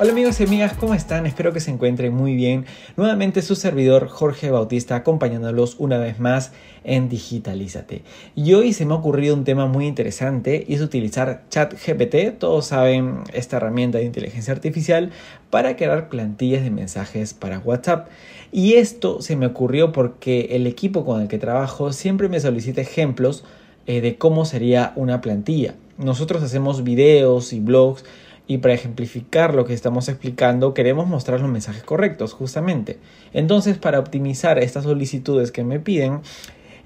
Hola amigos y amigas, ¿cómo están? Espero que se encuentren muy bien. Nuevamente su servidor Jorge Bautista acompañándolos una vez más en Digitalízate. Y hoy se me ha ocurrido un tema muy interesante y es utilizar ChatGPT, todos saben esta herramienta de inteligencia artificial, para crear plantillas de mensajes para WhatsApp. Y esto se me ocurrió porque el equipo con el que trabajo siempre me solicita ejemplos eh, de cómo sería una plantilla. Nosotros hacemos videos y blogs y para ejemplificar lo que estamos explicando queremos mostrar los mensajes correctos justamente. Entonces para optimizar estas solicitudes que me piden,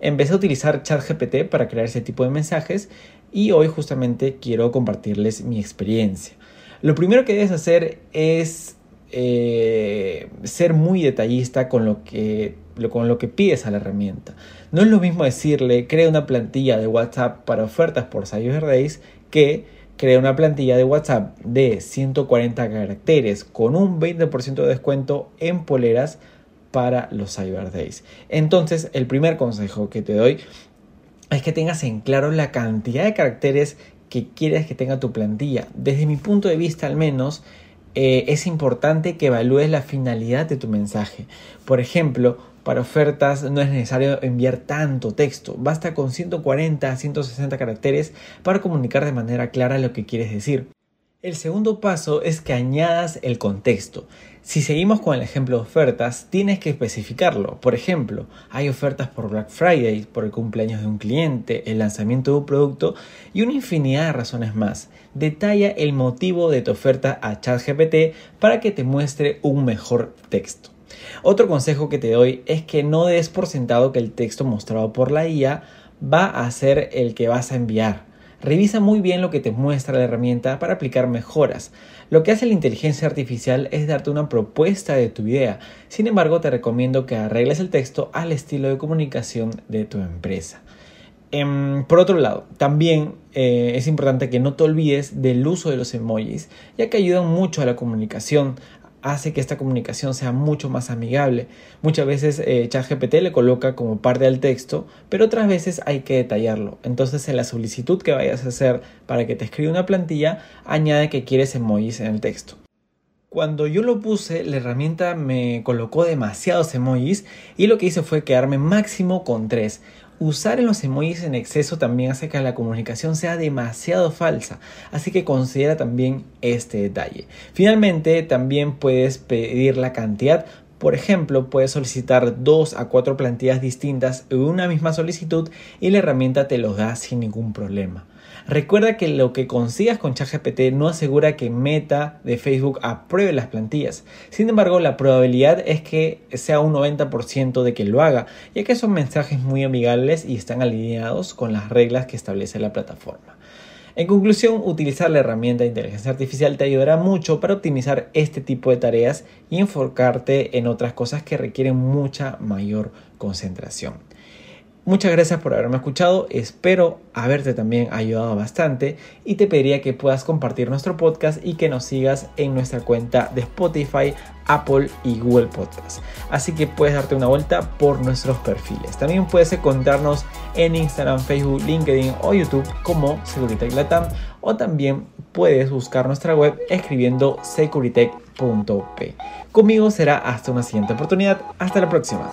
empecé a utilizar ChatGPT para crear ese tipo de mensajes y hoy justamente quiero compartirles mi experiencia. Lo primero que debes hacer es eh, ser muy detallista con lo, que, con lo que pides a la herramienta. No es lo mismo decirle crea una plantilla de WhatsApp para ofertas por Cyber Days que crea una plantilla de WhatsApp de 140 caracteres con un 20% de descuento en poleras para los Cyber Days. Entonces, el primer consejo que te doy es que tengas en claro la cantidad de caracteres que quieres que tenga tu plantilla. Desde mi punto de vista, al menos, eh, es importante que evalúes la finalidad de tu mensaje. Por ejemplo, para ofertas no es necesario enviar tanto texto, basta con 140 a 160 caracteres para comunicar de manera clara lo que quieres decir. El segundo paso es que añadas el contexto. Si seguimos con el ejemplo de ofertas, tienes que especificarlo. Por ejemplo, hay ofertas por Black Friday, por el cumpleaños de un cliente, el lanzamiento de un producto y una infinidad de razones más. Detalla el motivo de tu oferta a ChatGPT para que te muestre un mejor texto. Otro consejo que te doy es que no des por sentado que el texto mostrado por la IA va a ser el que vas a enviar. Revisa muy bien lo que te muestra la herramienta para aplicar mejoras. Lo que hace la inteligencia artificial es darte una propuesta de tu idea. Sin embargo, te recomiendo que arregles el texto al estilo de comunicación de tu empresa. Em, por otro lado, también eh, es importante que no te olvides del uso de los emojis, ya que ayudan mucho a la comunicación, hace que esta comunicación sea mucho más amigable. Muchas veces eh, ChatGPT le coloca como parte del texto, pero otras veces hay que detallarlo. Entonces en la solicitud que vayas a hacer para que te escriba una plantilla, añade que quieres emojis en el texto. Cuando yo lo puse, la herramienta me colocó demasiados emojis y lo que hice fue quedarme máximo con tres usar en los emojis en exceso también hace que la comunicación sea demasiado falsa, así que considera también este detalle. Finalmente, también puedes pedir la cantidad por ejemplo, puedes solicitar dos a cuatro plantillas distintas en una misma solicitud y la herramienta te los da sin ningún problema. Recuerda que lo que consigas con ChatGPT no asegura que Meta de Facebook apruebe las plantillas. Sin embargo, la probabilidad es que sea un 90% de que lo haga, ya que son mensajes muy amigables y están alineados con las reglas que establece la plataforma. En conclusión, utilizar la herramienta de inteligencia artificial te ayudará mucho para optimizar este tipo de tareas y enfocarte en otras cosas que requieren mucha mayor concentración. Muchas gracias por haberme escuchado, espero haberte también ayudado bastante y te pediría que puedas compartir nuestro podcast y que nos sigas en nuestra cuenta de Spotify, Apple y Google Podcast. Así que puedes darte una vuelta por nuestros perfiles. También puedes encontrarnos en Instagram, Facebook, LinkedIn o YouTube como Securitech Latam o también puedes buscar nuestra web escribiendo securitech.p. Conmigo será hasta una siguiente oportunidad. Hasta la próxima.